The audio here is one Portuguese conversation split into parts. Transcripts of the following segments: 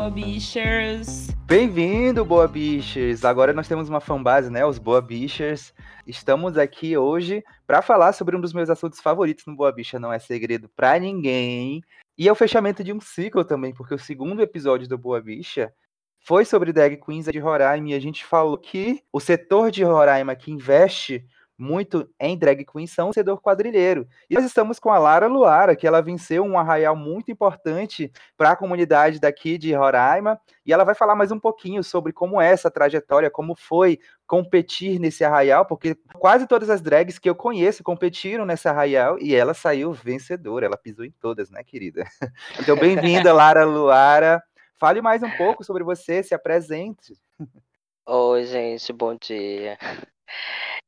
Boa Bichers! Bem-vindo, Boa Bichers! Agora nós temos uma fanbase, né? Os Boa Bichers. Estamos aqui hoje para falar sobre um dos meus assuntos favoritos no Boa Bicha, não é segredo para ninguém. E é o fechamento de um ciclo também, porque o segundo episódio do Boa Bicha foi sobre drag queens de Roraima e a gente falou que o setor de Roraima que investe muito em drag queen são o setor quadrilheiro. E nós estamos com a Lara Luara, que ela venceu um arraial muito importante para a comunidade daqui de Roraima, e ela vai falar mais um pouquinho sobre como é essa trajetória, como foi competir nesse arraial, porque quase todas as drags que eu conheço competiram nesse arraial e ela saiu vencedora, ela pisou em todas, né, querida? Então, bem-vinda, Lara Luara. Fale mais um pouco sobre você, se apresente. Oi, gente, bom dia.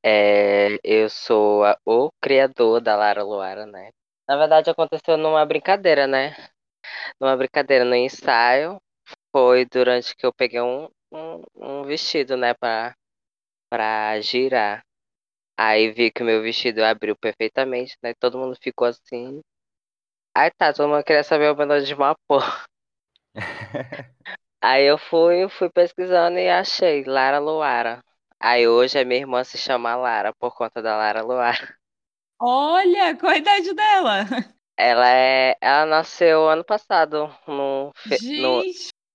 É, eu sou a- o criador da Lara Luara, né? Na verdade, aconteceu numa brincadeira, né? Numa brincadeira, no ensaio. Foi durante que eu peguei um, um, um vestido, né? Pra, pra girar. Aí vi que o meu vestido abriu perfeitamente, né? Todo mundo ficou assim. Aí tá, todo mundo queria saber o meu nome de uma porra. Aí eu fui, fui pesquisando e achei Lara Luara. Aí hoje a minha irmã se chama Lara por conta da Lara Luara. Olha, qual a idade dela? Ela é, ela nasceu ano passado, no, fe- no,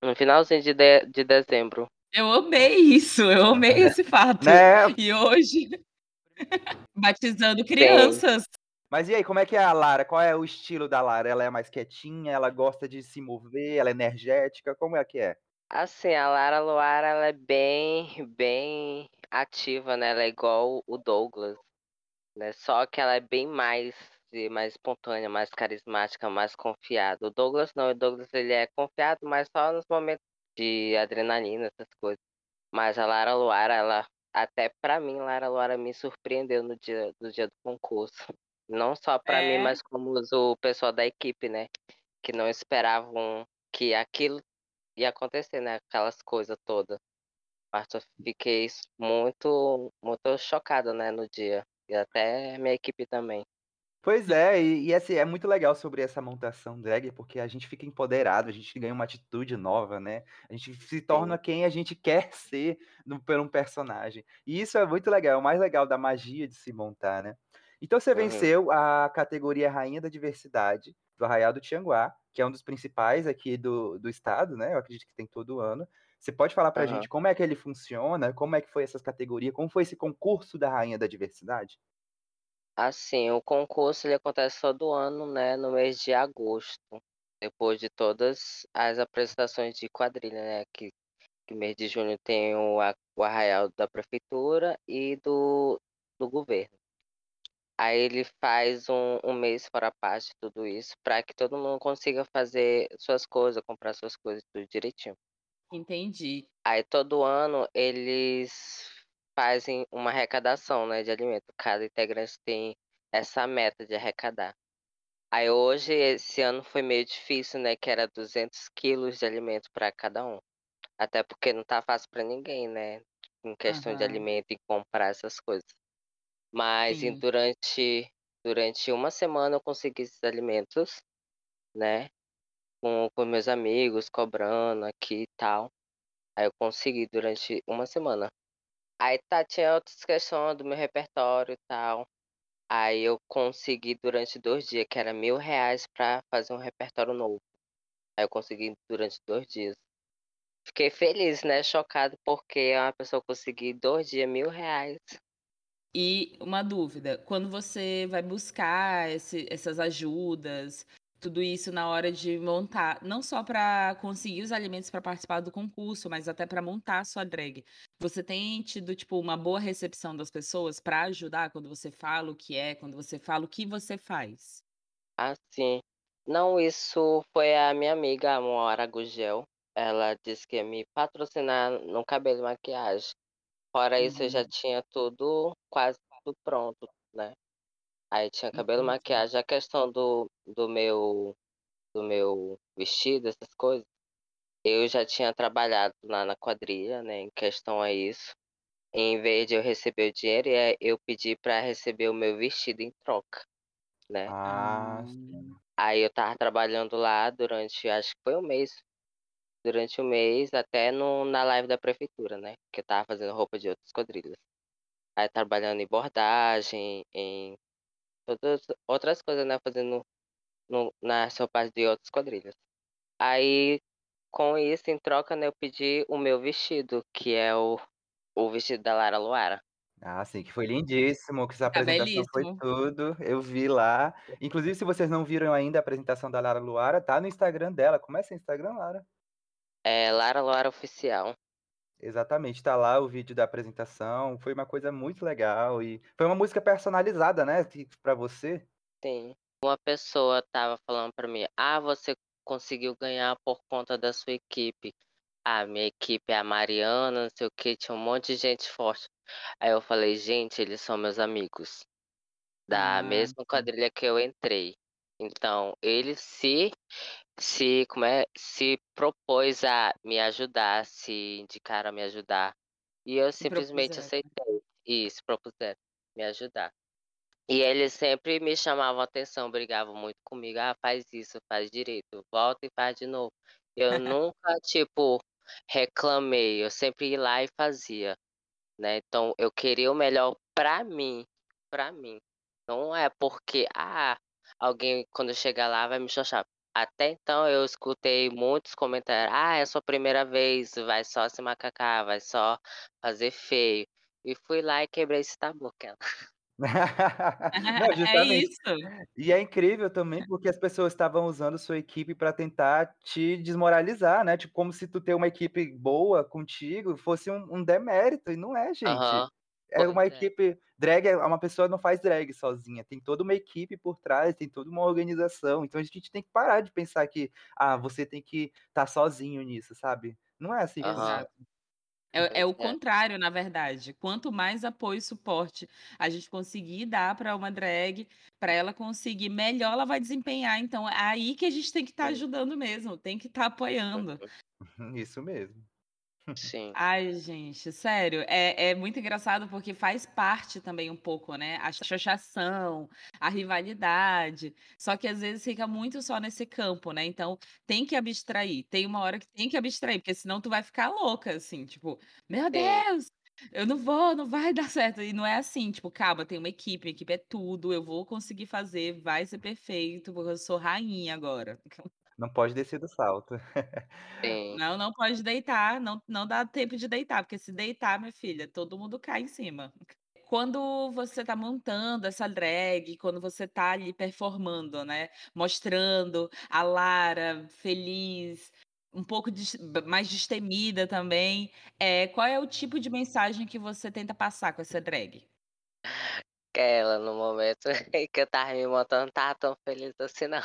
no finalzinho de, de, de dezembro. eu amei isso, eu amei esse fato. Né? E hoje, batizando crianças. Mas e aí, como é que é a Lara? Qual é o estilo da Lara? Ela é mais quietinha, ela gosta de se mover, ela é energética, como é que é? Assim, a Lara Luara, ela é bem, bem ativa, né? Ela é igual o Douglas, né? Só que ela é bem mais, mais espontânea, mais carismática, mais confiada. O Douglas não, o Douglas ele é confiado, mas só nos momentos de adrenalina, essas coisas. Mas a Lara Luara, ela, até pra mim, Lara Luara me surpreendeu no dia, no dia do concurso. Não só pra mim, É? mas como o pessoal da equipe, né? Que não esperavam que aquilo ia acontecer, né? Aquelas coisas todas. Mas eu fiquei muito, muito chocada, né, no dia. E até minha equipe também. Pois é, e, e assim, é muito legal sobre essa montação drag, porque a gente fica empoderado, a gente ganha uma atitude nova, né? A gente se torna quem a gente quer ser no, por um personagem. E isso é muito legal, é o mais legal da magia de se montar, né? Então você Uhum. venceu a categoria Rainha da Diversidade do Arraial do Tianguá, que é um dos principais aqui do, do estado, né? Eu acredito que tem todo ano. Você pode falar pra Aham. gente como é que ele funciona, como é que foi essas categorias, como foi esse concurso da Rainha da Diversidade? Assim, o concurso ele acontece todo ano, né, no mês de agosto. Depois de todas as apresentações de quadrilha, né? Que, que mês de junho tem o, a- o arraial da prefeitura e do, do governo. Aí ele faz um, um mês fora a parte de tudo isso, para que todo mundo consiga fazer suas coisas, comprar suas coisas tudo direitinho. Entendi. Aí todo ano eles fazem uma arrecadação, né, de alimento. Cada integrante tem essa meta de arrecadar. Aí hoje, esse ano foi meio difícil, né, que era 200 quilos de alimento para cada um. Até porque não tá fácil para ninguém, né, em questão de Aham. alimento e comprar essas coisas. Mas Sim. durante, durante uma semana eu consegui esses alimentos, né? Com, com meus amigos, cobrando aqui e tal. Aí eu consegui durante uma semana. Aí tá, tinha outras questões do meu repertório e tal. Aí eu consegui durante dois dias, que era mil reais pra fazer um repertório novo. Aí eu consegui durante dois dias. Fiquei feliz, né? Chocado porque é uma pessoa conseguir dois dias mil reais. E uma dúvida, quando você vai buscar esse- essas ajudas, tudo isso na hora de montar, não só para conseguir os alimentos para participar do concurso, mas até para montar a sua drag, você tem tido tipo uma boa recepção das pessoas para ajudar quando você fala o que é, quando você fala o que você faz? Assim, não, isso foi a minha amiga, a Moara Gugel. Ela disse que ia me patrocinar no cabelo e maquiagem. Fora isso, eu já Uhum. tinha tudo quase tudo pronto, né? Aí tinha cabelo Entendi. maquiagem. A questão do, do meu do meu vestido, essas coisas, eu já tinha trabalhado lá na quadrilha, né? Em questão a isso. Em vez de eu receber o dinheiro, é, eu pedi para receber o meu vestido em troca, né? Ah. sim. Aí eu tava trabalhando lá durante, acho que foi um mês. Durante o mês, até no, na live da prefeitura, né? Que eu tava fazendo roupa de outras quadrilhas. Aí trabalhando em bordagem, em todas outras coisas, né? Fazendo no, na sua parte de outras quadrilhas. Aí, com isso, em troca, né, eu pedi o meu vestido, que é o, o vestido da Lara Luara. Ah, sim, que foi lindíssimo, que essa Tá apresentação foi belíssimo. tudo. Eu vi lá. Inclusive, se vocês não viram ainda a apresentação da Lara Luara, tá no Instagram dela. Como é seu Instagram, Lara? É Lara Luara Oficial. Exatamente, tá lá o vídeo da apresentação. Foi uma coisa muito legal e foi uma música personalizada, né, pra você. Sim. Uma pessoa tava falando pra mim, ah, você conseguiu ganhar por conta da sua equipe. Ah, minha equipe é a Mariana, não sei o que, tinha um monte de gente forte. Aí eu falei, gente, eles são meus amigos. Da Ah, mesma quadrilha que eu entrei. Então, ele se, se, como é, se propôs a me ajudar, se indicaram a me ajudar. E eu simplesmente propuseram. aceitei. E se propuseram me ajudar. E eles sempre me chamavam atenção, brigavam muito comigo. Ah, faz isso, faz direito, volta e faz de novo. Eu nunca, tipo, reclamei. Eu sempre ia lá e fazia, né? Então, eu queria o melhor pra mim, pra mim. Não é porque, ah, alguém quando chegar lá vai me xoxar. Até então eu escutei muitos comentários. Ah, é a sua primeira vez, vai só se macacar, vai só fazer feio. E fui lá e quebrei esse tabu, aquela. Não, É justamente. isso. E é incrível também, porque as pessoas estavam usando sua equipe pra tentar te desmoralizar, né, tipo, como se tu ter uma equipe boa contigo fosse um um demérito, e não é, gente. Aham, É uma é. equipe drag é uma pessoa não faz drag sozinha, tem toda uma equipe por trás, tem toda uma organização, então a gente tem que parar de pensar que, ah, você tem que estar sozinho nisso, sabe. Não é assim Exato. É é o é. contrário, na verdade. Quanto mais apoio e suporte a gente conseguir dar pra uma drag, pra ela conseguir melhor ela vai desempenhar. Então é aí que a gente tem que estar Sim. ajudando mesmo, tem que estar apoiando. Uhum. Isso mesmo. Sim. Ai, gente, sério, é é muito engraçado, porque faz parte também um pouco, né, a xoxação, a rivalidade, só que às vezes fica muito só nesse campo, né, então tem que abstrair, tem uma hora que tem que abstrair, porque senão tu vai ficar louca, assim, tipo: "Meu Sim. Deus, eu não vou, não vai dar certo", e não é assim, tipo: "Calma, tem uma equipe, a equipe é tudo, eu vou conseguir fazer, vai ser perfeito, porque eu sou rainha agora". Não pode descer do salto. Sim. Não, não pode deitar, não não dá tempo de deitar, porque se deitar, minha filha, todo mundo cai em cima. Quando você tá montando essa drag, quando você tá ali performando, né, mostrando a Lara feliz, um pouco mais destemida também, eh, qual é o tipo de mensagem que você tenta passar com essa drag? Aquela no momento em que eu estava me montando, não estava tão feliz assim não.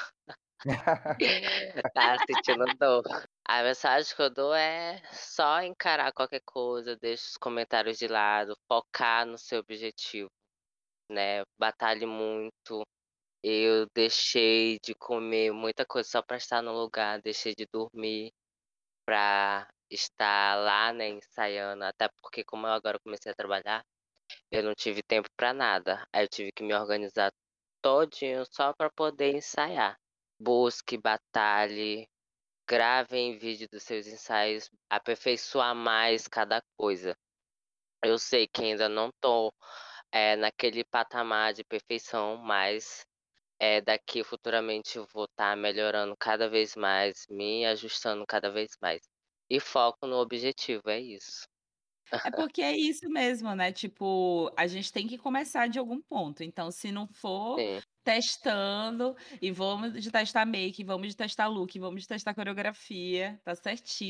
Estava sentindo dor. A mensagem que eu dou é só encarar qualquer coisa, deixa os comentários de lado, focar no seu objetivo, né, batalhe muito. Eu deixei de comer muita coisa só pra estar no lugar, deixei de dormir pra estar lá, né, ensaiando, até porque como eu agora comecei a trabalhar, eu não tive tempo pra nada, aí eu tive que me organizar todinho só pra poder ensaiar. Busque, batalhe, grave vídeo dos seus ensaios, aperfeiçoar mais cada coisa. Eu sei que ainda não tô, eh, naquele patamar de perfeição, mas, eh, daqui futuramente eu vou estar melhorando cada vez mais, me ajustando cada vez mais. E foco no objetivo, é isso. É porque é isso mesmo, né, tipo, a gente tem que começar de algum ponto, então se não for Sim. Testando, e vamos de testar make, vamos de testar look, vamos de testar coreografia, tá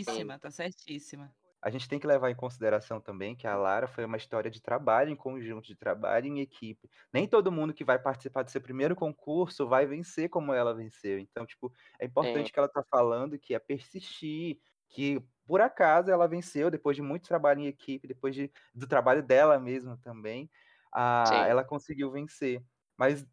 Sim. certíssima, tá certíssima. A gente tem que levar em consideração também que a Lara foi uma história de trabalho em conjunto, de trabalho em equipe. Nem todo mundo que vai participar do seu primeiro concurso vai vencer como ela venceu. Então, tipo, é Sim. importante que ela tá falando que é persistir, que por acaso ela venceu depois de muito trabalho em equipe, depois de do trabalho dela mesma também, Sim. ela conseguiu vencer. Mas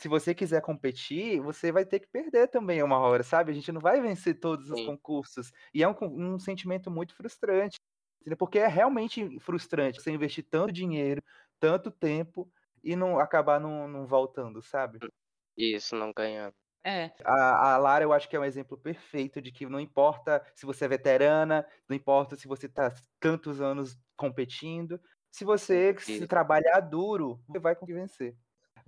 se você quiser competir, você vai ter que perder também uma hora, sabe, a gente não vai vencer todos os Sim. concursos. E é um um sentimento muito frustrante, entendeu, porque é realmente frustrante você investir tanto dinheiro, tanto tempo, e não acabar não não voltando, sabe. Isso, não ganhando. É. A, a Lara, eu acho que é um exemplo perfeito de que não importa se você é veterana, não importa se você está tantos anos competindo, se você se trabalhar duro, você vai conseguir vencer.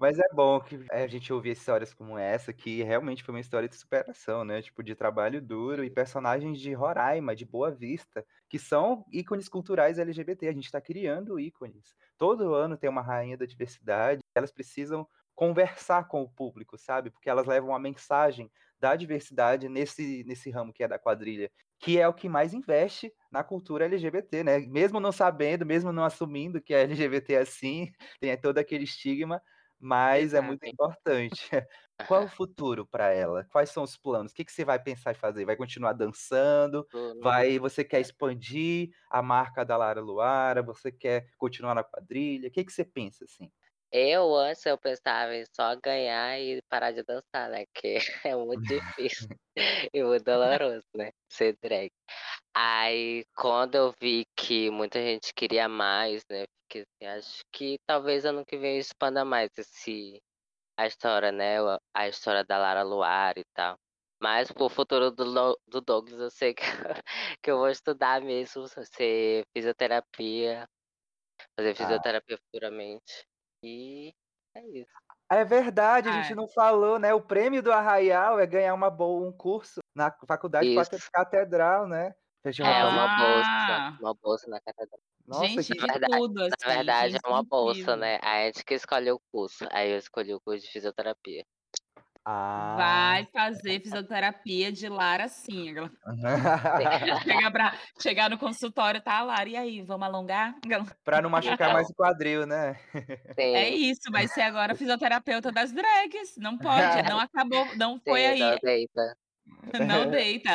Mas é bom que a gente ouvir histórias como essa, que realmente foi uma história de superação, né? Tipo, de trabalho duro e personagens de Roraima, de Boa Vista, que são ícones culturais LGBT. A gente está criando ícones. Todo ano tem uma rainha da diversidade, elas precisam conversar com o público, sabe? Porque elas levam a mensagem da diversidade nesse, nesse ramo que é da quadrilha, que é o que mais investe na cultura LGBT, né? Mesmo não sabendo, mesmo não assumindo que a LGBT é assim, tem todo aquele estigma, mas é muito importante. Qual o futuro para ela? Quais são os planos? O que, que você vai pensar em fazer? Vai continuar dançando? Vai? Você quer expandir a marca da Lara Luara? Você quer continuar na quadrilha? O que, que você pensa assim? Eu antes eu pensava em só ganhar e parar de dançar, né? Que é muito difícil e muito doloroso, né? Ser drag. Aí quando eu vi que muita gente queria mais, né? Porque assim, acho que talvez ano que vem expanda mais esse a história, né? A história da Lara Luar e tal. Mas pro futuro do, do Douglas eu sei que, que eu vou estudar mesmo, ser fisioterapia, fazer ah. fisioterapia ah. futuramente. E é isso. É verdade, a gente não falou, né? O prêmio do Arraial é ganhar uma boa, um curso na faculdade isso. catedral, né? É uma bolsa, uma bolsa na catedral. Nossa, gente, que... de verdade, tudo, assim, Na verdade, é uma bolsa, né? A gente que escolheu o curso. Aí eu escolhi o curso de fisioterapia. Ah. Vai fazer fisioterapia de Lara sim. chegar, pra, chegar no consultório, tá, Lara? E aí, vamos alongar? Pra não machucar mais o quadril, né? Sim. É isso, vai ser agora fisioterapeuta das drags. Não pode, não acabou, não foi sim, aí. Não. Não deita.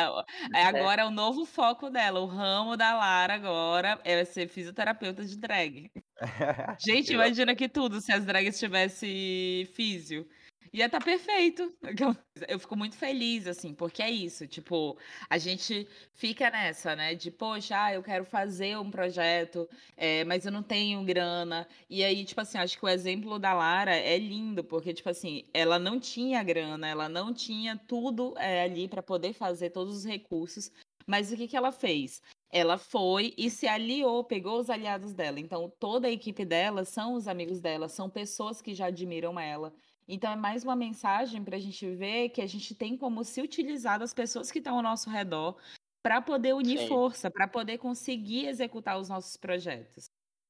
É agora é o novo foco dela. O ramo da Lara agora é ser fisioterapeuta de drag. Gente, imagina que tudo se as drags tivessem físio. Ia tá perfeito. Eu fico muito feliz, assim, porque é isso. Tipo, a gente fica nessa, né? De, poxa, eu quero fazer um projeto, é, mas eu não tenho grana. E aí, tipo assim, acho que o exemplo da Lara é lindo, porque, tipo assim, ela não tinha grana, ela não tinha tudo é, ali para poder fazer todos os recursos. Mas o que, que ela fez? Ela foi e se aliou, pegou os aliados dela. Então, toda a equipe dela são os amigos dela, são pessoas que já admiram ela. Então, é mais uma mensagem para a gente ver que a gente tem como se utilizar das pessoas que estão ao nosso redor para poder unir Sim. força, para poder conseguir executar os nossos projetos.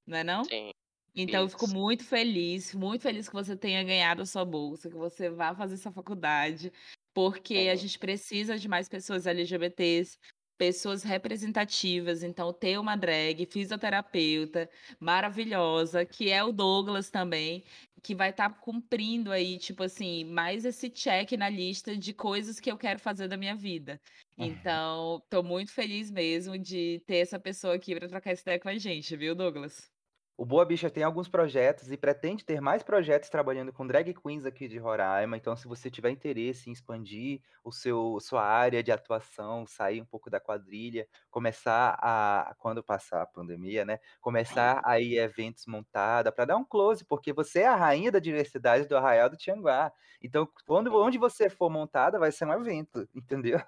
Não é não? Sim. Então, Isso. eu fico muito feliz, muito feliz que você tenha ganhado a sua bolsa, que você vá fazer essa faculdade, porque a gente precisa de mais pessoas LGBTs, pessoas representativas. Então, ter uma drag fisioterapeuta maravilhosa, que é o Douglas também, que vai estar tá cumprindo aí, tipo assim, mais esse check na lista de coisas que eu quero fazer da minha vida. Então, tô muito feliz mesmo de ter essa pessoa aqui para trocar essa ideia com a gente, viu, Douglas? O Boa Bicha tem alguns projetos e pretende ter mais projetos trabalhando com drag queens aqui de Roraima. Então, se você tiver interesse em expandir o seu sua área de atuação, sair um pouco da quadrilha, começar a quando passar a pandemia, né, começar a ir eventos montada para dar um close, porque você é a rainha da diversidade do Arraial do Tianguá. Então, quando onde você for montada, vai ser um evento, entendeu?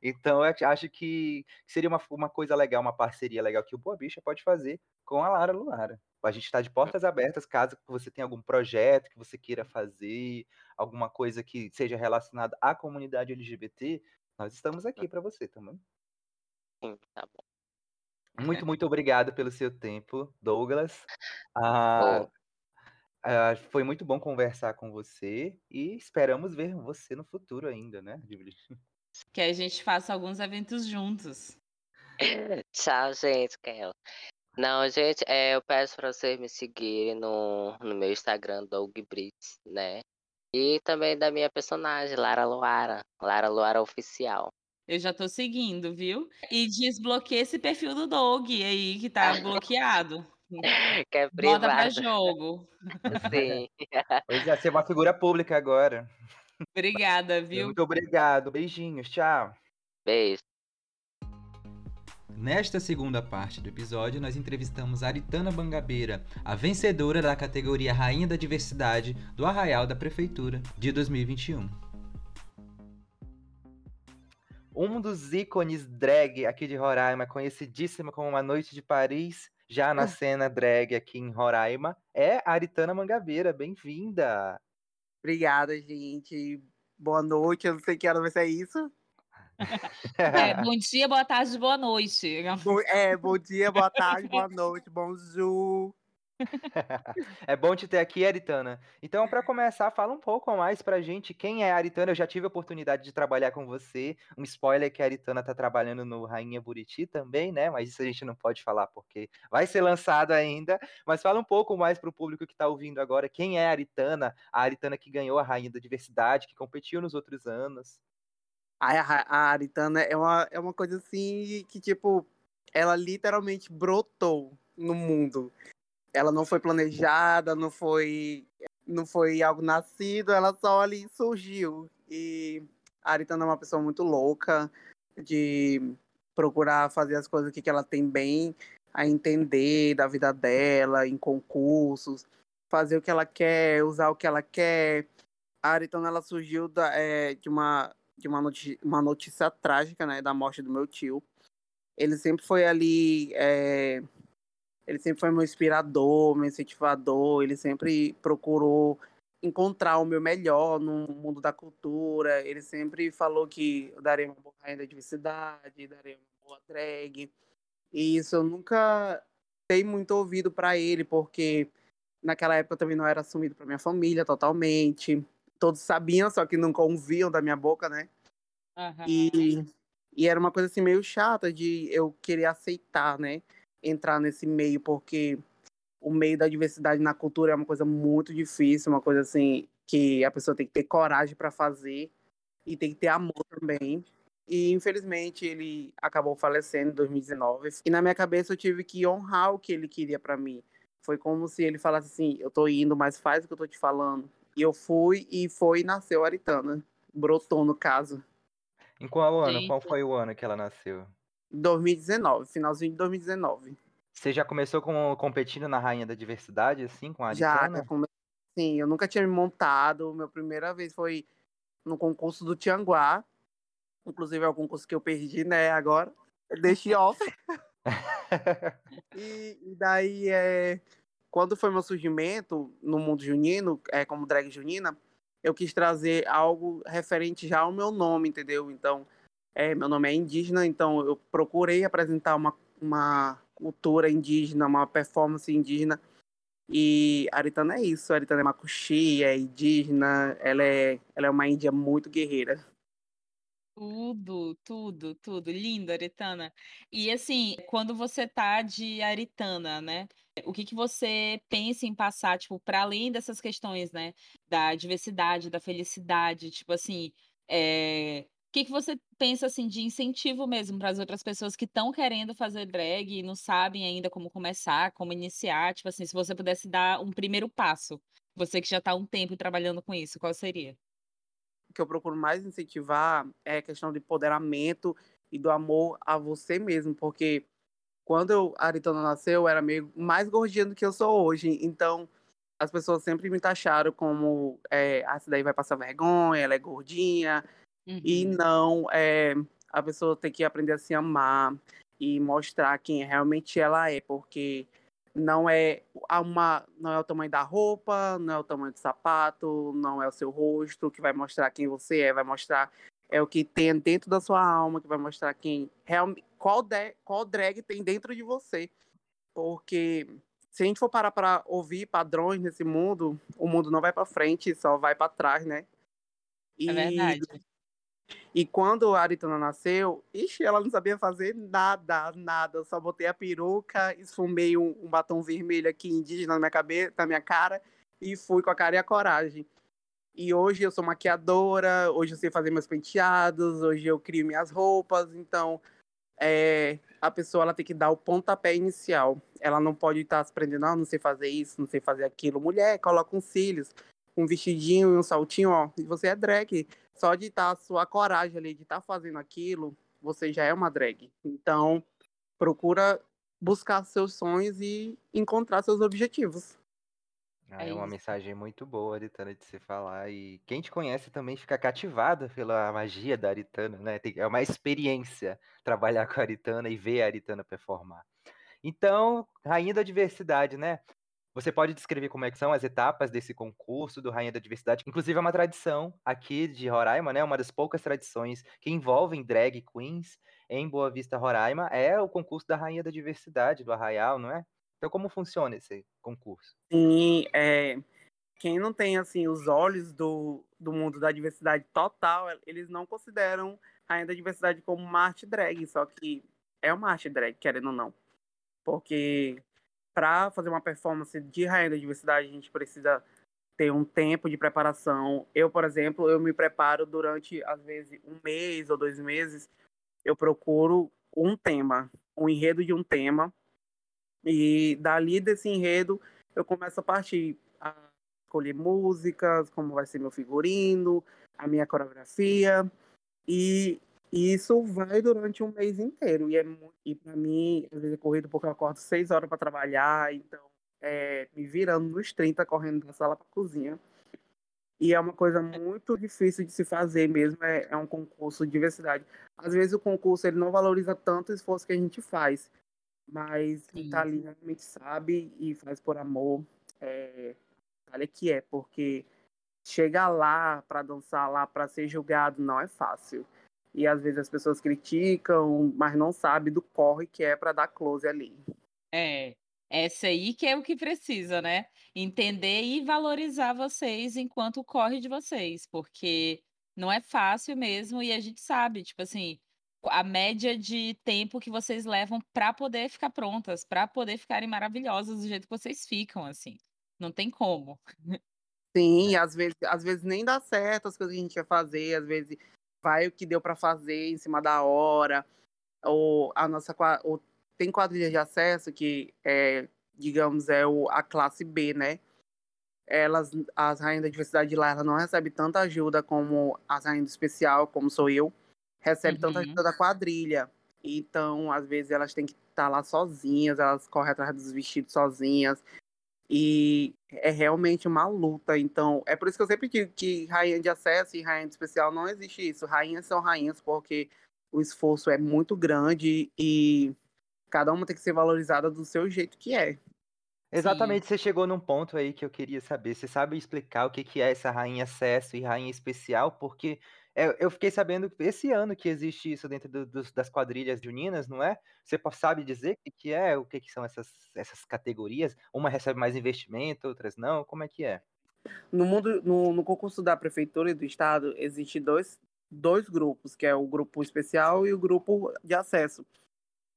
Então, eu acho que seria uma, uma coisa legal, uma parceria legal que o Boa Bicha pode fazer com a Lara Luara. A gente está de portas abertas caso você tenha algum projeto que você queira fazer, alguma coisa que seja relacionada à comunidade LGBT, nós estamos aqui para você também. Sim, tá bom. Muito, muito obrigado pelo seu tempo, Douglas. Ah, ah, foi muito bom conversar com você e esperamos ver você no futuro ainda, né, Que a gente faça alguns eventos juntos. Tchau, gente, Kel. Não, gente, é, eu peço para vocês me seguirem no, no meu Instagram, Doug Brits, né? E também da minha personagem, Lara Luara, Lara Luara Oficial. Eu já tô seguindo, viu? E desbloqueia esse perfil do Doug aí, que tá bloqueado. que é privado. Bota pra jogo. Sim. Pois é, ser uma figura pública agora. Obrigada, viu? Muito obrigado. Beijinhos, tchau. Beijo. Nesta segunda parte do episódio, nós entrevistamos Aritana Bangabeira, a vencedora da categoria Rainha da Diversidade do Arraial da Prefeitura de 2021. um dos ícones drag aqui de Roraima, conhecidíssima como Uma Noite de Paris, já na cena drag aqui em Roraima, é a Aritana Mangabeira. Bem-vinda! Obrigada, gente. Boa noite. Eu não sei que hora vai ser isso. É, bom dia, boa tarde, boa noite. É, bom dia, boa tarde, boa noite, bonjour. é bom te ter aqui, Aritana. Então, para começar, fala um pouco mais pra gente quem é a Aritana. Eu já tive a oportunidade de trabalhar com você. Um spoiler é que a Aritana tá trabalhando no Rainha Buriti também, né? Mas isso a gente não pode falar porque vai ser lançado ainda. Mas fala um pouco mais pro público que tá ouvindo agora. Quem é a Aritana? A Aritana que ganhou a Rainha da Diversidade, que competiu nos outros anos. A, a Aritana é uma, é uma coisa assim que, tipo, ela literalmente brotou no mundo. Ela não foi planejada, não foi, não foi algo nascido, ela só ali surgiu. E a Aritana é uma pessoa muito louca de procurar fazer as coisas que que ela tem bem a entender da vida dela, em concursos, fazer o que ela quer, usar o que ela quer. A Aritana ela surgiu da, é, de uma de uma notícia, uma notícia trágica, né, da morte do meu tio. Ele sempre foi ali, é, ele sempre foi meu inspirador, meu incentivador. Ele sempre procurou encontrar o meu melhor no mundo da cultura. Ele sempre falou que eu daria uma boa rainha da diversidade, daria uma boa drag. E isso eu nunca dei muito ouvido para ele, porque naquela época eu também não era assumido para minha família totalmente todos sabiam, só que nunca ouviam da minha boca, né? Aham. E, e era uma coisa assim meio chata de eu querer aceitar, né? Entrar nesse meio, porque o meio da diversidade na cultura é uma coisa muito difícil, uma coisa assim que a pessoa tem que ter coragem para fazer e tem que ter amor também. E infelizmente ele acabou falecendo em 2019. E na minha cabeça eu tive que honrar o que ele queria para mim. Foi como se ele falasse assim: eu tô indo, mas faz o que eu tô te falando. E eu fui e foi e nasceu a Aritana. Brotou, no caso. Em qual ano? Gente. Qual foi o ano que ela nasceu? 2019, finalzinho de 2019. Você já começou com, competindo na Rainha da Diversidade, assim, com a Já, Aritana? já come... sim, eu nunca tinha me montado. Minha primeira vez foi no concurso do Tianguá. Inclusive é o concurso que eu perdi, né, agora. Deixei off. E, e daí, é, quando foi meu surgimento no mundo junino, é, como drag junina, eu quis trazer algo referente já ao meu nome, entendeu? Então, é, meu nome é indígena, então eu procurei apresentar uma, uma cultura indígena, uma performance indígena. E Aritana é isso, Aritana é macuxi, é indígena, ela é, ela é uma índia muito guerreira. Tudo, tudo, tudo. Lindo, Aritana. E assim, quando você tá de Aritana, né? O que que você pensa em passar, tipo, para além dessas questões, né? Da diversidade, da felicidade, tipo assim, é... o que que você pensa assim de incentivo mesmo para as outras pessoas que estão querendo fazer drag e não sabem ainda como começar, como iniciar, tipo assim, se você pudesse dar um primeiro passo, você que já tá há um tempo trabalhando com isso, qual seria? o que eu procuro mais incentivar é a questão do empoderamento e do amor a você mesmo, porque quando eu, a Aritana nasceu, eu era meio mais gordinha do que eu sou hoje, então as pessoas sempre me taxaram como, é, ah, essa daí vai passar vergonha, ela é gordinha, e Uhum. não, é, a pessoa tem que aprender a se amar e mostrar quem realmente ela é, porque não é uma, não é o tamanho da roupa, não é o tamanho do sapato, não é o seu rosto que vai mostrar quem você é, vai mostrar é o que tem dentro da sua alma, que vai mostrar quem realmente qual, de, qual drag tem dentro de você. Porque se a gente for parar para ouvir padrões nesse mundo, o mundo não vai para frente, só vai para trás, né? É verdade. E quando a Aritana nasceu, ixi, ela não sabia fazer nada, nada. Eu só botei a peruca, esfumei um, um batom vermelho aqui indígena na minha cabeça, na minha cara, e fui com a cara e a coragem. E hoje eu sou maquiadora, hoje eu sei fazer meus penteados, hoje eu crio minhas roupas, então é, a pessoa ela tem que dar o pontapé inicial. Ela não pode estar se prendendo, ah, não sei fazer isso, não sei fazer aquilo. Mulher, coloca uns cílios, um vestidinho e um saltinho, ó, e você é drag. Só de estar a sua coragem ali, de estar fazendo aquilo, você já é uma drag. Então, procura buscar seus sonhos e encontrar seus objetivos. Ah, É é uma isso. mensagem muito boa, Aritana, de se falar. E quem te conhece também fica cativado pela magia da Aritana, né? Tem- É uma experiência trabalhar com a Aritana e ver a Aritana performar. Então, Rainha da Diversidade, né? Você pode descrever como é que são as etapas desse concurso do Rainha da Diversidade? Inclusive é uma tradição aqui de Roraima, né? Uma das poucas tradições que envolvem drag queens em Boa Vista, Roraima, é o concurso da Rainha da Diversidade, do Arraial, não é? Então, como funciona esse concurso? Sim, é, quem não tem assim os olhos do, do mundo da diversidade total, eles não consideram Rainha da Diversidade como uma arte drag, só que é uma arte drag, querendo ou não. Porque para fazer uma performance de Rainha da Diversidade, a gente precisa ter um tempo de preparação. Eu, por exemplo, eu me preparo durante, às vezes, um mês ou dois meses. Eu procuro um tema, um enredo de um tema. E dali desse enredo, eu começo a partir a escolher músicas, como vai ser meu figurino, a minha coreografia. E isso vai durante um mês inteiro. E, é, e para mim, às vezes é corrido porque eu acordo seis horas para trabalhar, então é me virando nos 30, correndo da sala para cozinha. E é uma coisa muito difícil de se fazer mesmo, é, é um concurso de diversidade. Às vezes o concurso ele não valoriza tanto o esforço que a gente faz, mas quem Sim. tá ali realmente sabe e faz por amor, é, olha que é, porque chegar lá para dançar lá, para ser julgado, não é fácil. E às vezes as pessoas criticam, mas não sabem do corre que é para dar close ali. É, essa aí que é o que precisa, né? Entender e valorizar vocês enquanto corre de vocês, porque não é fácil mesmo e a gente sabe, tipo assim, a média de tempo que vocês levam para poder ficar prontas, para poder ficarem maravilhosas do jeito que vocês ficam, assim. Não tem como. Sim, às vezes, às vezes nem dá certo as coisas que a gente quer fazer, às vezes vai o que deu para fazer em cima da hora, ou a nossa ou tem quadrilha de acesso que é, digamos, é o, a classe B, né? Elas, as rainhas da diversidade de lá, ela não recebe tanta ajuda como as rainhas especial, como sou eu, recebe tanta Uhum. ajuda da quadrilha. Então, às vezes elas têm que estar lá sozinhas, elas correm atrás dos vestidos sozinhas. E é realmente uma luta. Então, é por isso que eu sempre digo que rainha de acesso e rainha de especial não existe isso. Rainhas são rainhas porque o esforço é muito grande e cada uma tem que ser valorizada do seu jeito que é. Exatamente, você chegou num ponto aí que eu queria saber. Você sabe explicar o que é essa rainha acesso e rainha especial? Porque eu fiquei sabendo esse ano que existe isso dentro do- das quadrilhas juninas, não é? Você sabe dizer o que é, o que que são essas, essas categorias? Uma recebe mais investimento, outras não? Como é que é? No mundo, no, no concurso da prefeitura e do estado, existe dois, dois grupos, que é o grupo especial e o grupo de acesso,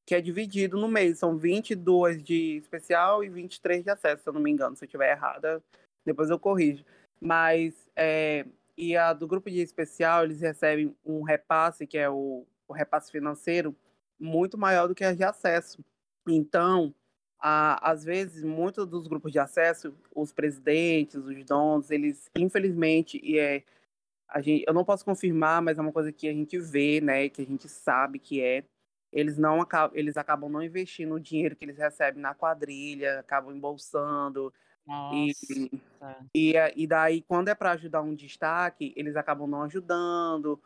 que é dividido no meio. São 22 de especial e 23 de acesso, se eu não me engano. Se eu estiver errada, depois eu corrijo. Mas, é, e a do grupo de especial, eles recebem um repasse, que é o, o repasse financeiro, muito maior do que a de acesso. Então, a- às vezes, muitos dos grupos de acesso, os presidentes, os donos, eles, infelizmente, e é, a gente, eu não posso confirmar, mas é uma coisa que a gente vê, né, que a gente sabe que é, eles não eles acabam não investindo o dinheiro que eles recebem na quadrilha, acabam embolsando, e, Nossa. e, e daí, quando é para ajudar um destaque, eles acabam não ajudando,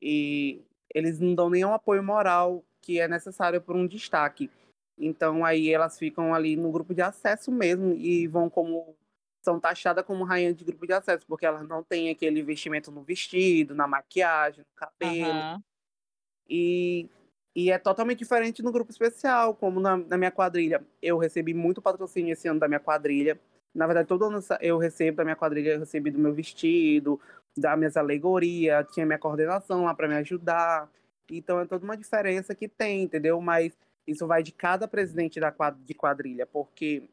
e eles não dão nenhum apoio moral que é necessário para um destaque. Então aí elas ficam ali no grupo de acesso mesmo e vão como são taxadas como rainha de grupo de acesso, porque elas não têm aquele investimento no vestido, na maquiagem, no cabelo. Aham. E, e é totalmente diferente no grupo especial, como na, na minha quadrilha. Eu recebi muito patrocínio esse ano da minha quadrilha. Na verdade, todo ano eu recebo da minha quadrilha, eu recebi do meu vestido, da minhas alegorias, tinha minha coordenação lá para me ajudar. Então é toda uma diferença que tem, entendeu? Mas isso vai de cada presidente da de quadrilha, porque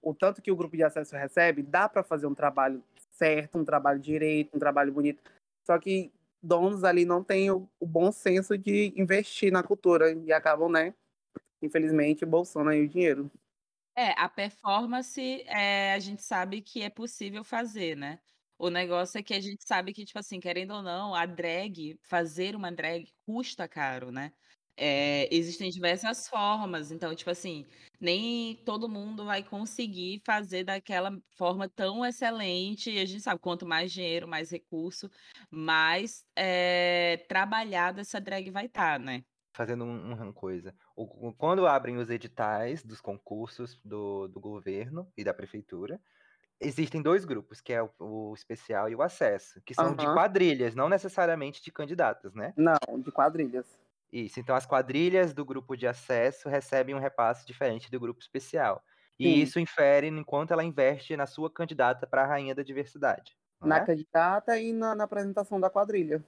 o tanto que o grupo de acesso recebe, dá para fazer um trabalho certo, um trabalho direito, um trabalho bonito. Só que donos ali não têm o, o bom senso de investir na cultura e acabam, né, infelizmente, bolsando aí o dinheiro. É, a performance, eh, a gente sabe que é possível fazer, né. O negócio é que a gente sabe que, tipo assim, querendo ou não, a drag fazer uma drag custa caro, né. É, existem diversas formas, então, tipo assim, nem todo mundo vai conseguir fazer daquela forma tão excelente. E a gente sabe, quanto mais dinheiro, mais recurso, mais é, trabalhada essa drag vai estar, tá, né? Fazendo um, uma coisa. Quando abrem os editais dos concursos do, do governo e da prefeitura, existem dois grupos, que é o, o especial e o acesso, que são uhum. de quadrilhas, não necessariamente de candidatas, né? Não, de quadrilhas. Isso, então as quadrilhas do grupo de acesso recebem um repasse diferente do grupo especial. E Sim. isso infere enquanto ela investe na sua candidata para a rainha da diversidade. Na é? candidata e na, na, apresentação da quadrilha.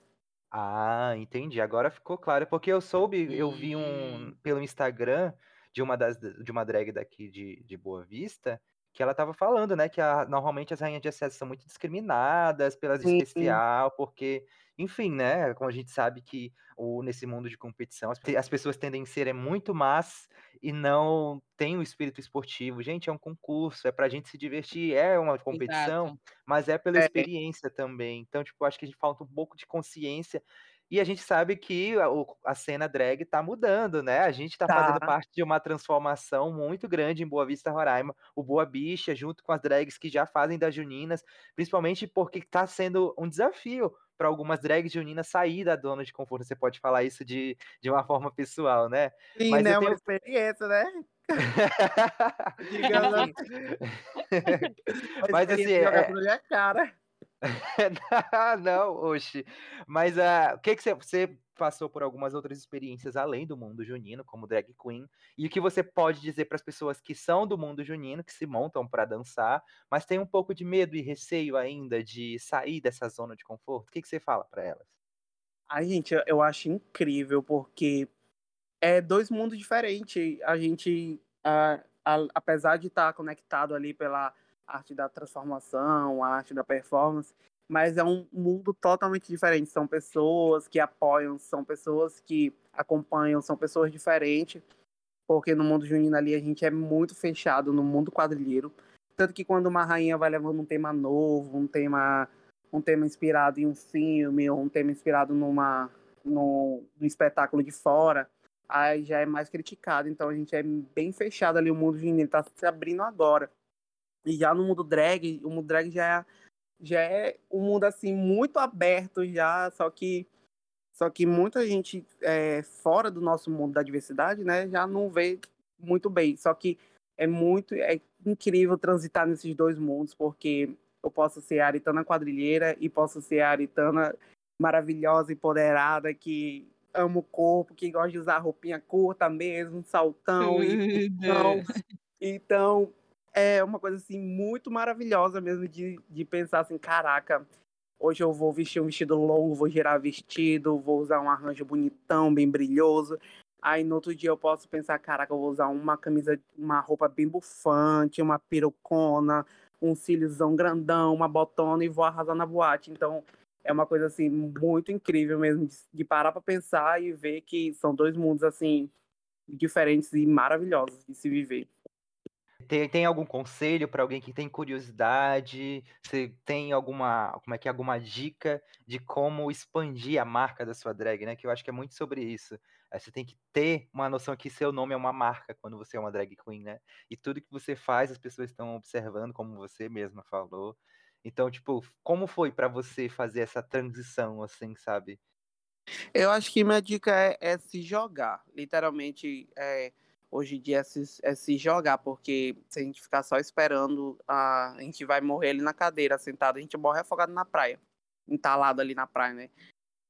Ah, entendi. Agora ficou claro, porque eu soube, eu vi um pelo Instagram de uma das de uma drag daqui de, de Boa Vista, que ela estava falando, né, que a, normalmente as rainhas de acesso são muito discriminadas pelas sim, especial, porque, enfim, né, como a gente sabe que o, nesse mundo de competição, as, as pessoas tendem a ser é muito más e não tem o espírito esportivo. Gente, é um concurso, é pra gente se divertir, é uma competição, Exato. mas é pela é. experiência também. Então, tipo, acho que a gente falta um pouco de consciência e a gente sabe que a, cena drag está mudando, né? A gente está tá. fazendo parte de uma transformação muito grande em Boa Vista, Roraima. O Boa Bicha, junto com as drags que já fazem das juninas, principalmente porque está sendo um desafio para algumas drags juninas sair da dona de conforto. Você pode falar isso de, de uma forma pessoal, né? Sim, Mas né? Tenho... Uma experiência, né? Digamos assim. Mas assim, é... cara. não, oxe. Mas uh, o que, que você, você passou por algumas outras experiências além do mundo junino, como drag queen, e o que você pode dizer para as pessoas que são do mundo junino, que se montam para dançar, mas têm um pouco de medo e receio ainda de sair dessa zona de conforto? O que, que você fala para elas? A gente, eu acho incrível porque é dois mundos diferentes. A gente, a, apesar de estar tá conectado ali pela arte da transformação, a arte da performance, mas é um mundo totalmente diferente. São pessoas que apoiam, são pessoas que acompanham, são pessoas diferentes, porque no mundo junino ali a gente é muito fechado no mundo quadrilheiro. Tanto que quando uma rainha vai levando um tema novo, um tema, um tema inspirado em um filme, ou um tema inspirado numa, num, num espetáculo de fora, aí já é mais criticado. Então a gente é bem fechado ali, o mundo junino está se abrindo agora. E já no mundo drag, o mundo drag já é, já é um mundo assim muito aberto já, só que só que muita gente é, fora do nosso mundo da diversidade, né, já não vê muito bem. Só que é muito é incrível transitar nesses dois mundos, porque eu posso ser a Aritana quadrilheira e posso ser a Aritana maravilhosa, empoderada, que ama o corpo, que gosta de usar roupinha curta mesmo, saltão. e, então, então é uma coisa assim muito maravilhosa mesmo de, de pensar assim, caraca, hoje eu vou vestir um vestido longo, vou girar vestido, vou usar um arranjo bonitão, bem brilhoso. Aí no outro dia eu posso pensar, caraca, eu vou usar uma camisa, uma roupa bem bufante, uma perucona, um cíliozão grandão, uma botona e vou arrasar na boate. Então é uma coisa assim muito incrível mesmo de, de parar para pensar e ver que são dois mundos assim diferentes e maravilhosos de se viver. Tem, tem algum conselho para alguém que tem curiosidade? Você tem alguma, como é que é, alguma dica de como expandir a marca da sua drag, né? Que eu acho que é muito sobre isso. Você tem que ter uma noção que seu nome é uma marca quando você é uma drag queen, né? E tudo que você faz, as pessoas estão observando, como você mesma falou. Então, tipo, como foi para você fazer essa transição, assim, sabe? Eu acho que minha dica é, é se jogar. Literalmente, é, hoje em dia é se, é se jogar, porque se a gente ficar só esperando, a, a gente vai morrer ali na cadeira, sentado, a gente morre afogado na praia, entalado ali na praia, né?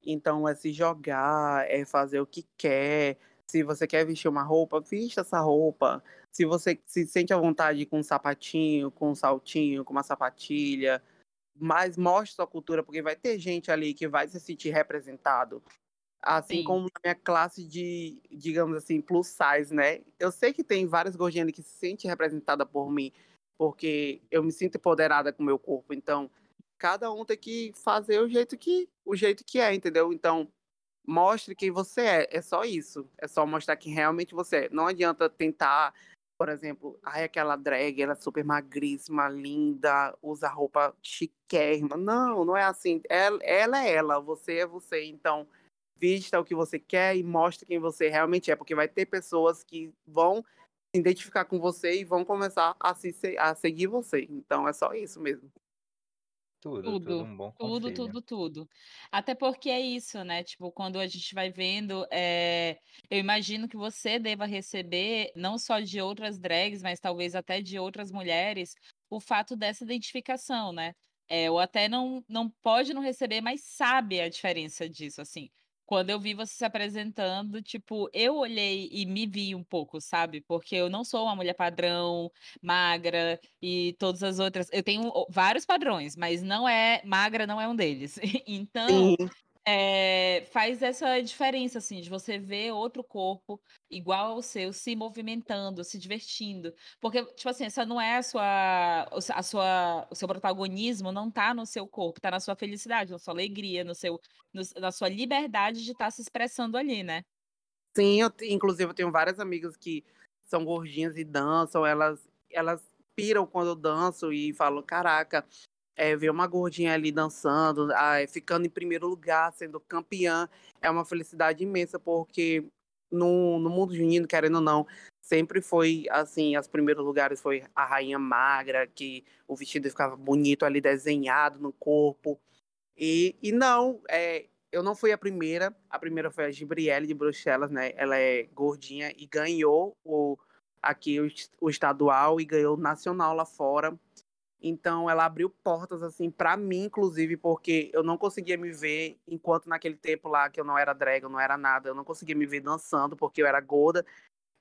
Então é se jogar, é fazer o que quer. Se você quer vestir uma roupa, vista essa roupa. Se você se sente à vontade com um sapatinho, com um saltinho, com uma sapatilha, mas mostre sua cultura, porque vai ter gente ali que vai se sentir representado. Assim Sim. como na minha classe de, digamos assim, plus size, né? Eu sei que tem várias gordinhas que se sentem representadas por mim, porque eu me sinto empoderada com o meu corpo. Então, cada um tem que fazer o jeito que, o jeito que é, entendeu? Então, mostre quem você é. É só isso. É só mostrar quem realmente você é. Não adianta tentar, por exemplo, ai, aquela drag, ela é super magríssima, linda, usa roupa chiquérrima. Não, não é assim. Ela, ela é ela, você é você. Então, vista o que você quer e mostre quem você realmente é, porque vai ter pessoas que vão se identificar com você e vão começar a, se, a seguir você. Então é só isso mesmo. Tudo, tudo, Tudo, um bom tudo, conselho. tudo, tudo. Até porque é isso, né? Tipo, quando a gente vai vendo, eh, eu imagino que você deva receber, não só de outras drags, mas talvez até de outras mulheres, o fato dessa identificação, né? Eh, ou até não, não pode não receber, mas sabe a diferença disso, assim. Quando eu vi você se apresentando, tipo, eu olhei e me vi um pouco, sabe? Porque eu não sou uma mulher padrão, magra e todas as outras. Eu tenho vários padrões, mas não é magra, não é um deles. Então, Sim, é, faz essa diferença, assim, de você ver outro corpo igual ao seu se movimentando, se divertindo. Porque, tipo assim, essa não é a sua, a sua, o seu protagonismo não tá no seu corpo, tá na sua felicidade, na sua alegria, no seu, no- na sua liberdade de estar se expressando ali, né? sim, eu, inclusive eu tenho várias amigas que são gordinhas e dançam, elas, elas piram quando eu danço e falam, caraca, é, ver uma gordinha ali dançando, ficando em primeiro lugar, sendo campeã, é uma felicidade imensa, porque no, no mundo junino, querendo ou não, sempre foi assim, os primeiros lugares foi a rainha magra, que o vestido ficava bonito ali desenhado no corpo. E, e não, é, eu não fui a primeira, a primeira foi a Gibrielle de Bruxelas, né? Ela é gordinha e ganhou o, aqui o, o estadual e ganhou o nacional lá fora. Então ela abriu portas assim para mim, inclusive, porque eu não conseguia me ver enquanto naquele tempo lá que eu não era drag, eu não era nada, eu não conseguia me ver dançando porque eu era gorda.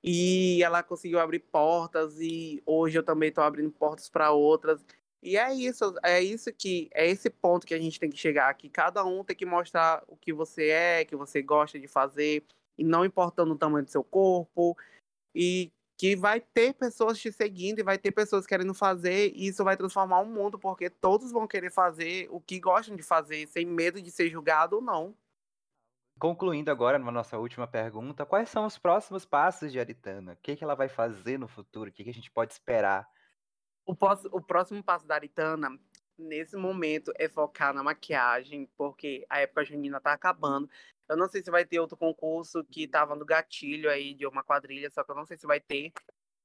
E ela conseguiu abrir portas e hoje eu também estou abrindo portas para outras. E é isso, é isso que é esse ponto que a gente tem que chegar, que cada um tem que mostrar o que você é, que você gosta de fazer, e não importando o tamanho do seu corpo, e que vai ter pessoas te seguindo e vai ter pessoas querendo fazer, e isso vai transformar o mundo, porque todos vão querer fazer o que gostam de fazer, sem medo de ser julgado ou não. Concluindo agora na nossa última pergunta, quais são os próximos passos de Aritana? O que, que ela vai fazer no futuro? O que, que a gente pode esperar? O, pós- o próximo passo da Aritana, nesse momento, é focar na maquiagem, porque a época junina tá acabando. Eu não sei se vai ter outro concurso que tava no gatilho aí de uma quadrilha, só que eu não sei se vai ter.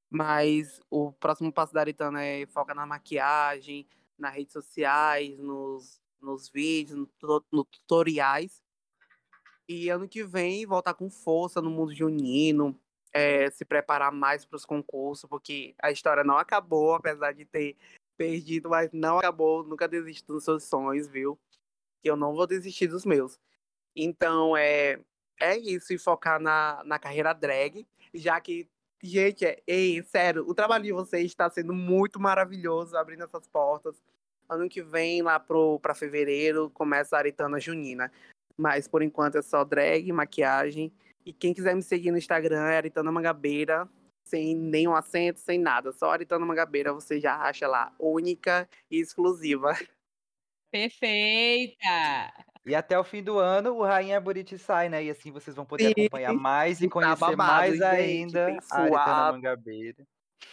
Mas o próximo passo da Aritana é focar na maquiagem, nas redes sociais, nos, nos vídeos, no, no tutoriais. E ano que vem voltar com força no mundo junino, é, se preparar mais para os concursos, porque a história não acabou, apesar de ter perdido, mas não acabou. Nunca desista dos seus sonhos, viu? Que eu não vou desistir dos meus. Então é, é isso, e focar na, na carreira drag, já que, gente, é, ei, sério, o trabalho de vocês está sendo muito maravilhoso, abrindo essas portas. Ano que vem, lá para fevereiro, começa a Aritana Junina. Mas por enquanto é só drag, maquiagem. E quem quiser me seguir no Instagram é Aritana Mangabeira, sem nenhum acento, sem nada. Só Aritana Mangabeira você já acha lá, única e exclusiva. Perfeita! E até o fim do ano, o Rainha Buriti sai, né? E assim vocês vão poder Sim, acompanhar mais e tá conhecer babado, mais gente, ainda a Aritana suado. Mangabeira.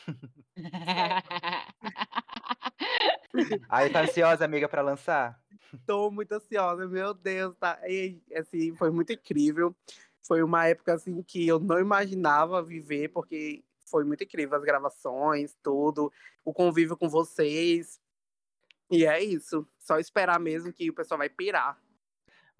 Aí tá ansiosa, amiga, pra lançar? Tô muito ansiosa, meu Deus, tá? E, assim, foi muito incrível. Foi uma época assim que eu não imaginava viver, porque foi muito incrível as gravações, tudo, o convívio com vocês. E é isso. Só esperar mesmo que o pessoal vai pirar.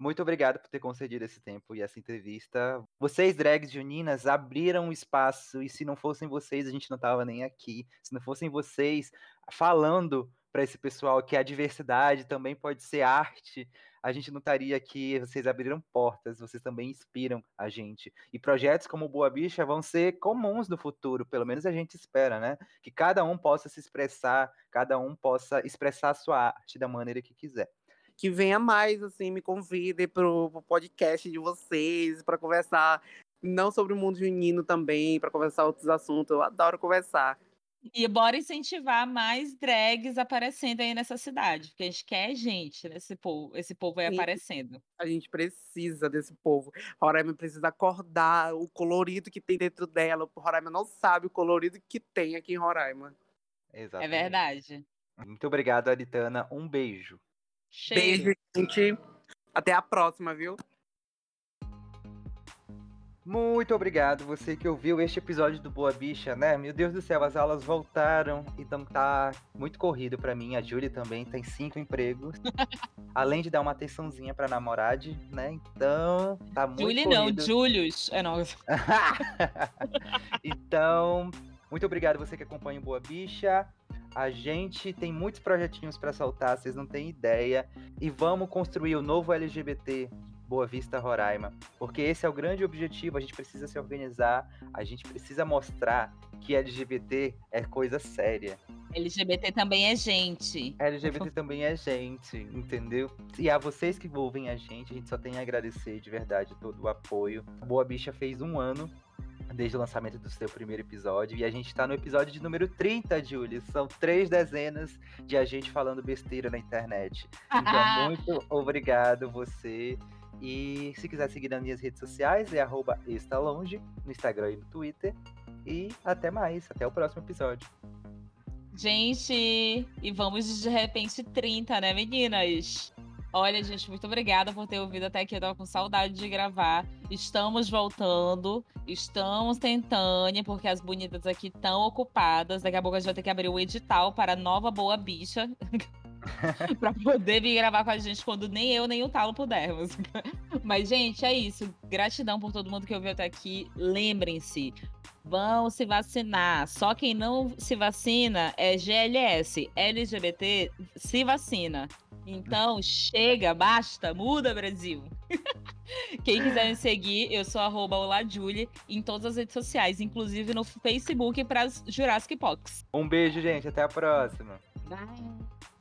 Muito obrigado por ter concedido esse tempo e essa entrevista. Vocês, drags juninas, abriram espaço e se não fossem vocês, a gente não tava nem aqui. Se não fossem vocês falando para esse pessoal que a diversidade também pode ser arte, a gente não estaria aqui. Vocês abriram portas, vocês também inspiram a gente. E projetos como Boa Bicha vão ser comuns no futuro, pelo menos a gente espera, né? Que cada um possa se expressar, cada um possa expressar a sua arte da maneira que quiser que venha mais, assim, me convidem pro, pro podcast de vocês, para conversar, não sobre o mundo junino também, para conversar outros assuntos. Eu adoro conversar. E bora incentivar mais drags aparecendo aí nessa cidade, porque a gente quer gente nesse povo, esse povo aí Sim. aparecendo. A gente precisa desse povo. Roraima precisa acordar o colorido que tem dentro dela. O Roraima não sabe o colorido que tem aqui em Roraima. É Exatamente. verdade. Muito obrigado, Aritana. Um beijo. Cheiro. Beijo, gente. Até a próxima, viu? Muito obrigado você que ouviu este episódio do Boa Bicha, né? Meu Deus do céu, as aulas voltaram, então tá muito corrido para mim. A Julie também tem cinco empregos, além de dar uma atençãozinha pra namorade, né? Então, tá muito Julie corrido. não, Julius. É não. então, muito obrigado você que acompanha o Boa Bicha. A gente tem muitos projetinhos para soltar, vocês não têm ideia. E vamos construir o novo LGBT Boa Vista Roraima, porque esse é o grande objetivo. A gente precisa se organizar, a gente precisa mostrar que LGBT é coisa séria. LGBT também é gente. LGBT também é gente, entendeu? E a vocês que ouvem a gente, a gente só tem a agradecer de verdade todo o apoio. Boa Bicha fez um ano desde o lançamento do seu primeiro episódio. E a gente tá no episódio de número 30, Julie. São três dezenas de a gente falando besteira na internet. Então, muito obrigado você. E se quiser seguir nas minhas redes sociais, é arroba estalonge, no Instagram e no Twitter. E até mais, até o próximo episódio. Gente, e vamos de repente 30, né, meninas? Olha, gente, muito obrigada por ter ouvido até aqui. Eu tava com saudade de gravar. Estamos voltando, estamos tentando, porque as bonitas aqui estão ocupadas. Daqui a pouco a gente vai ter que abrir o edital para a nova boa bicha. pra poder vir gravar com a gente quando nem eu nem o Talo pudermos. Mas, gente, é isso. Gratidão por todo mundo que ouviu até aqui. Lembrem-se, vão se vacinar. Só quem não se vacina é GLS. LGBT se vacina. Então, chega, basta, muda, Brasil. Quem quiser me seguir, eu sou arroba Olajulie em todas as redes sociais, inclusive no Facebook para Jurassic Pox. Um beijo, gente. Até a próxima. Bye.